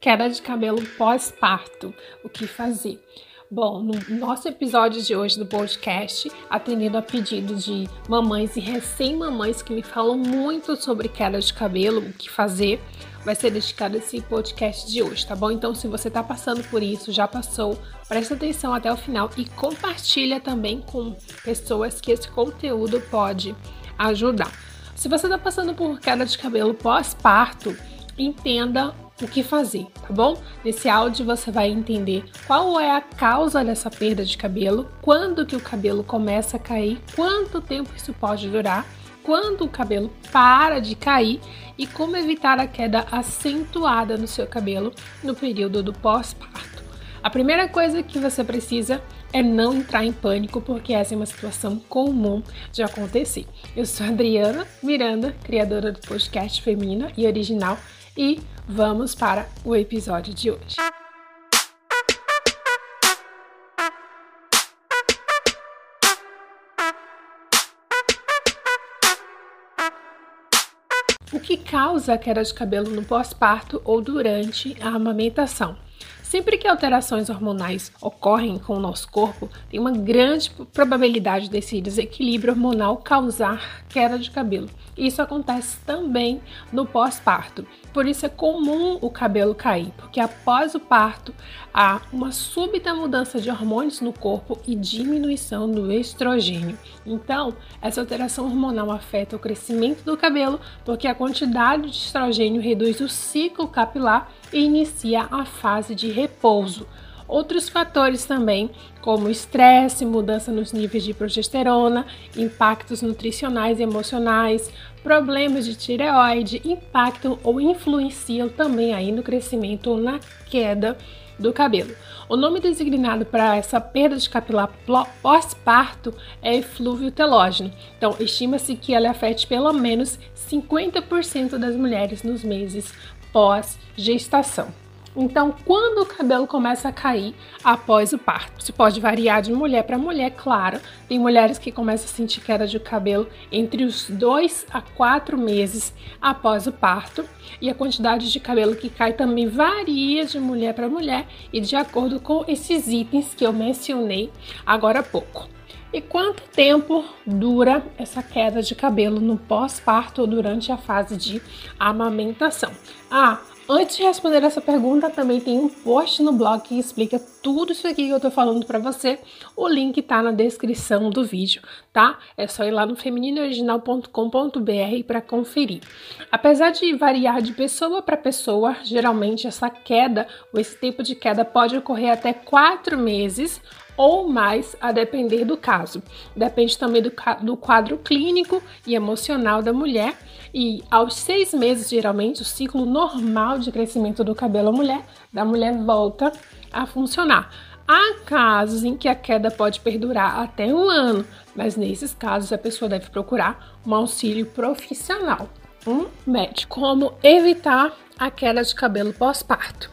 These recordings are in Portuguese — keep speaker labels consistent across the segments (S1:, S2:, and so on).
S1: Queda de cabelo pós-parto, o que fazer? Bom, no nosso episódio de hoje do podcast, atendendo a pedidos de mamães e recém-mamães que me falam muito sobre queda de cabelo, o que fazer, vai ser dedicado esse podcast de hoje, tá bom? Então, se você tá passando por isso, já passou, presta atenção até o final e compartilha também com pessoas que esse conteúdo pode ajudar. Se você tá passando por queda de cabelo pós-parto, entenda o que fazer, tá bom? Nesse áudio você vai entender qual é a causa dessa perda de cabelo, quando que o cabelo começa a cair, quanto tempo isso pode durar, quando o cabelo para de cair e como evitar a queda acentuada no seu cabelo no período do pós-parto. A primeira coisa que você precisa é não entrar em pânico, porque essa é uma situação comum de acontecer. Eu sou Adriana Miranda, criadora do podcast Feminina e Original e vamos para o episódio de hoje. O que causa queda de cabelo no pós-parto ou durante a amamentação? Sempre que alterações hormonais ocorrem com o nosso corpo, tem uma grande probabilidade desse desequilíbrio hormonal causar queda de cabelo. Isso acontece também no pós-parto. Por isso é comum o cabelo cair, porque após o parto há uma súbita mudança de hormônios no corpo e diminuição do estrogênio. Então, essa alteração hormonal afeta o crescimento do cabelo, porque a quantidade de estrogênio reduz o ciclo capilar e inicia a fase de repouso. Outros fatores também, como estresse, mudança nos níveis de progesterona, impactos nutricionais e emocionais, problemas de tireoide, impactam ou influenciam também aí no crescimento ou na queda do cabelo. O nome designado para essa perda de capilar pós-parto é eflúvio telógeno. Então, estima-se que ela afete pelo menos 50% das mulheres nos meses pós-gestação. Então, quando o cabelo começa a cair após o parto? Isso pode variar de mulher para mulher, claro. Tem mulheres que começam a sentir queda de cabelo entre os dois a quatro meses após o parto. E a quantidade de cabelo que cai também varia de mulher para mulher e de acordo com esses itens que eu mencionei agora há pouco. E quanto tempo dura essa queda de cabelo no pós-parto ou durante a fase de amamentação? Ah, Antes de responder essa pergunta, também tem um post no blog que explica tudo isso aqui que eu tô falando para você. O link tá na descrição do vídeo, tá? É só ir lá no femininooriginal.com.br para conferir. Apesar de variar de pessoa para pessoa, geralmente essa queda, ou esse tempo de queda pode ocorrer até quatro meses ou mais, a depender do caso. Depende também do, do quadro clínico e emocional da mulher. E aos seis meses, geralmente, o ciclo normal de crescimento do cabelo mulher, da mulher volta a funcionar. Há casos em que a queda pode perdurar até um ano, mas nesses casos a pessoa deve procurar um auxílio profissional, um médico. Como evitar a queda de cabelo pós-parto?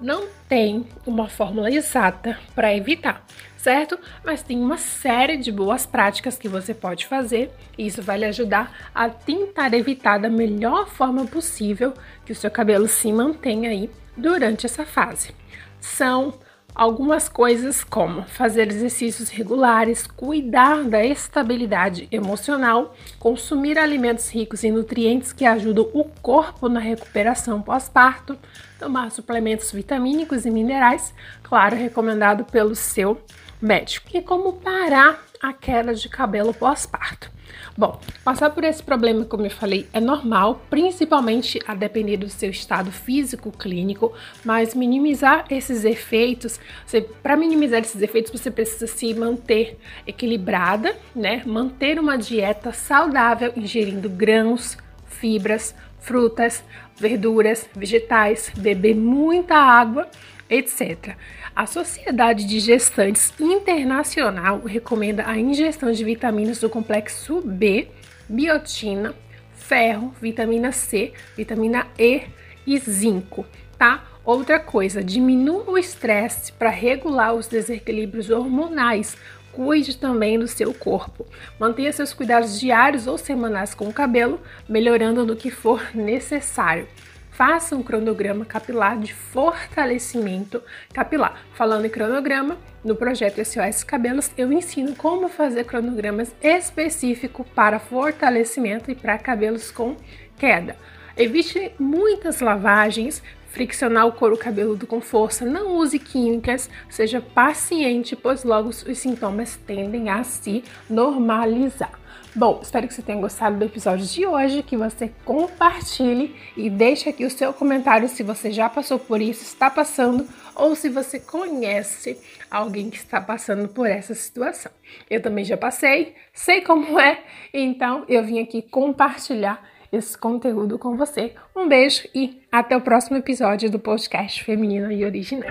S1: Não tem uma fórmula exata para evitar, certo? Mas tem uma série de boas práticas que você pode fazer e isso vai lhe ajudar a tentar evitar da melhor forma possível que o seu cabelo se mantenha aí durante essa fase. São algumas coisas como fazer exercícios regulares, cuidar da estabilidade emocional, consumir alimentos ricos em nutrientes que ajudam o corpo na recuperação pós-parto, tomar suplementos vitamínicos e minerais, claro, recomendado pelo seu médico. E como parar a queda de cabelo pós-parto? Bom, passar por esse problema, como eu falei, é normal, principalmente a depender do seu estado físico clínico, mas minimizar esses efeitos, para minimizar esses efeitos, você precisa se manter equilibrada, né? Manter uma dieta saudável, ingerindo grãos, fibras, frutas, verduras, vegetais, beber muita água, etc. A Sociedade de Gestantes Internacional recomenda a ingestão de vitaminas do complexo B, biotina, ferro, vitamina C, vitamina E e zinco, tá? Outra coisa, diminua o estresse para regular os desequilíbrios hormonais. Cuide também do seu corpo. Mantenha seus cuidados diários ou semanais com o cabelo, melhorando no que for necessário. Faça um cronograma capilar de fortalecimento capilar. Falando em cronograma, no projeto SOS Cabelos eu ensino como fazer cronogramas específicos para fortalecimento e para cabelos com queda. Evite muitas lavagens, friccionar o couro cabeludo com força, não use químicas, seja paciente, pois logo os sintomas tendem a se normalizar. Bom, espero que você tenha gostado do episódio de hoje, que você compartilhe e deixe aqui o seu comentário se você já passou por isso, está passando ou se você conhece alguém que está passando por essa situação. Eu também já passei, sei como é, então eu vim aqui compartilhar esse conteúdo com você. Um beijo e até o próximo episódio do podcast Feminina e Original.